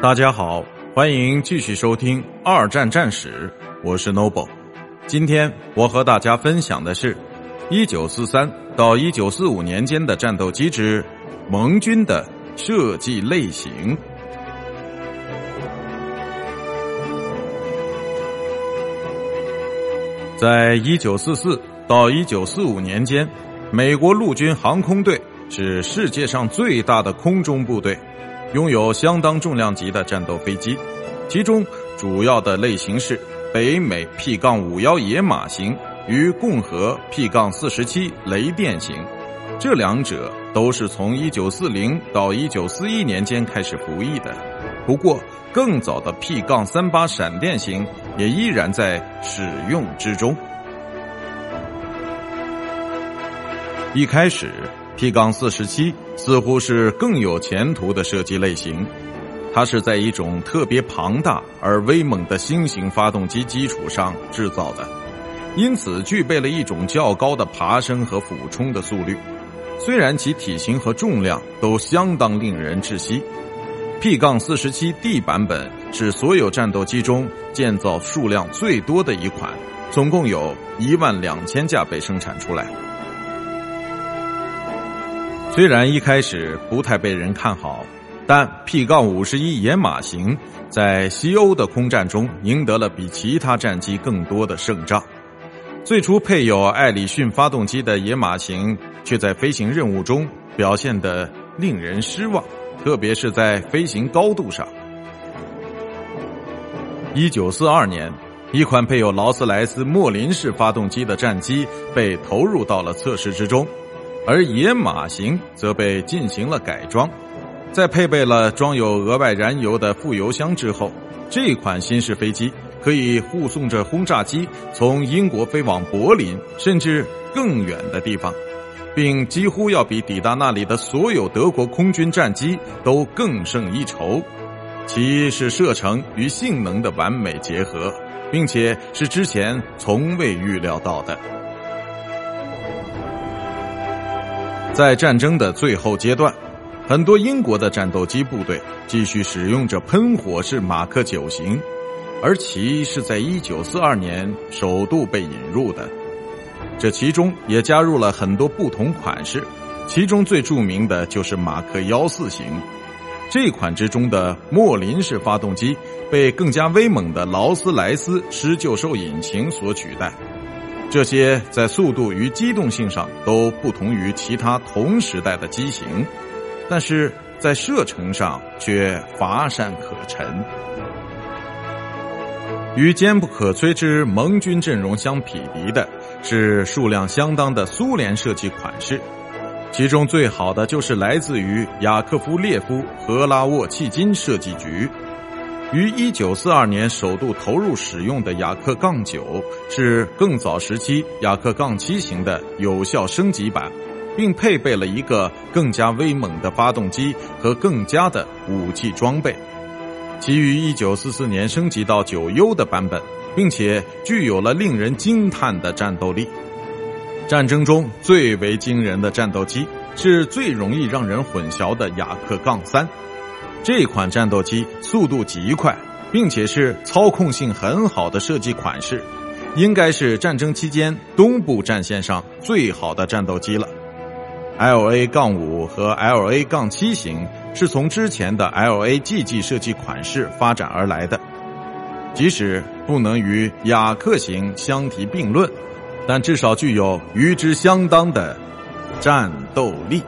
大家好，欢迎继续收听《二战战史》，我是 Noble。今天我和大家分享的是1943到1945年间的战斗机之盟军的设计类型。在1944到1945年间，美国陆军航空队是世界上最大的空中部队。拥有相当重量级的战斗飞机，其中主要的类型是北美 P 杠五幺野马型与共和 P 杠四十七雷电型，这两者都是从一九四零到一九四一年间开始服役的。不过，更早的 P 杠三八闪电型也依然在使用之中。一开始。P 杠四十七似乎是更有前途的设计类型，它是在一种特别庞大而威猛的新型发动机基础上制造的，因此具备了一种较高的爬升和俯冲的速率。虽然其体型和重量都相当令人窒息，P 杠四十七 D 版本是所有战斗机中建造数量最多的一款，总共有一万两千架被生产出来。虽然一开始不太被人看好，但 P 杠五十一野马型在西欧的空战中赢得了比其他战机更多的胜仗。最初配有艾里逊发动机的野马型，却在飞行任务中表现得令人失望，特别是在飞行高度上。一九四二年，一款配有劳斯莱斯莫林式发动机的战机被投入到了测试之中。而野马型则被进行了改装，在配备了装有额外燃油的副油箱之后，这款新式飞机可以护送着轰炸机从英国飞往柏林，甚至更远的地方，并几乎要比抵达那里的所有德国空军战机都更胜一筹。其是射程与性能的完美结合，并且是之前从未预料到的。在战争的最后阶段，很多英国的战斗机部队继续使用着喷火式马克九型，而其是在一九四二年首度被引入的。这其中也加入了很多不同款式，其中最著名的就是马克幺四型。这款之中的莫林式发动机被更加威猛的劳斯莱斯狮鹫兽引擎所取代。这些在速度与机动性上都不同于其他同时代的机型，但是在射程上却乏善可陈。与坚不可摧之盟军阵容相匹敌的是数量相当的苏联设计款式，其中最好的就是来自于雅克夫列夫和拉沃契金设计局。于一九四二年首度投入使用的雅克杠九是更早时期雅克杠七型的有效升级版，并配备了一个更加威猛的发动机和更加的武器装备。其于一九四四年升级到九优的版本，并且具有了令人惊叹的战斗力。战争中最为惊人的战斗机是最容易让人混淆的雅克杠三。这款战斗机速度极快，并且是操控性很好的设计款式，应该是战争期间东部战线上最好的战斗机了。LA 杠五和 LA 杠七型是从之前的 LA GG 设计款式发展而来的，即使不能与雅克型相提并论，但至少具有与之相当的战斗力。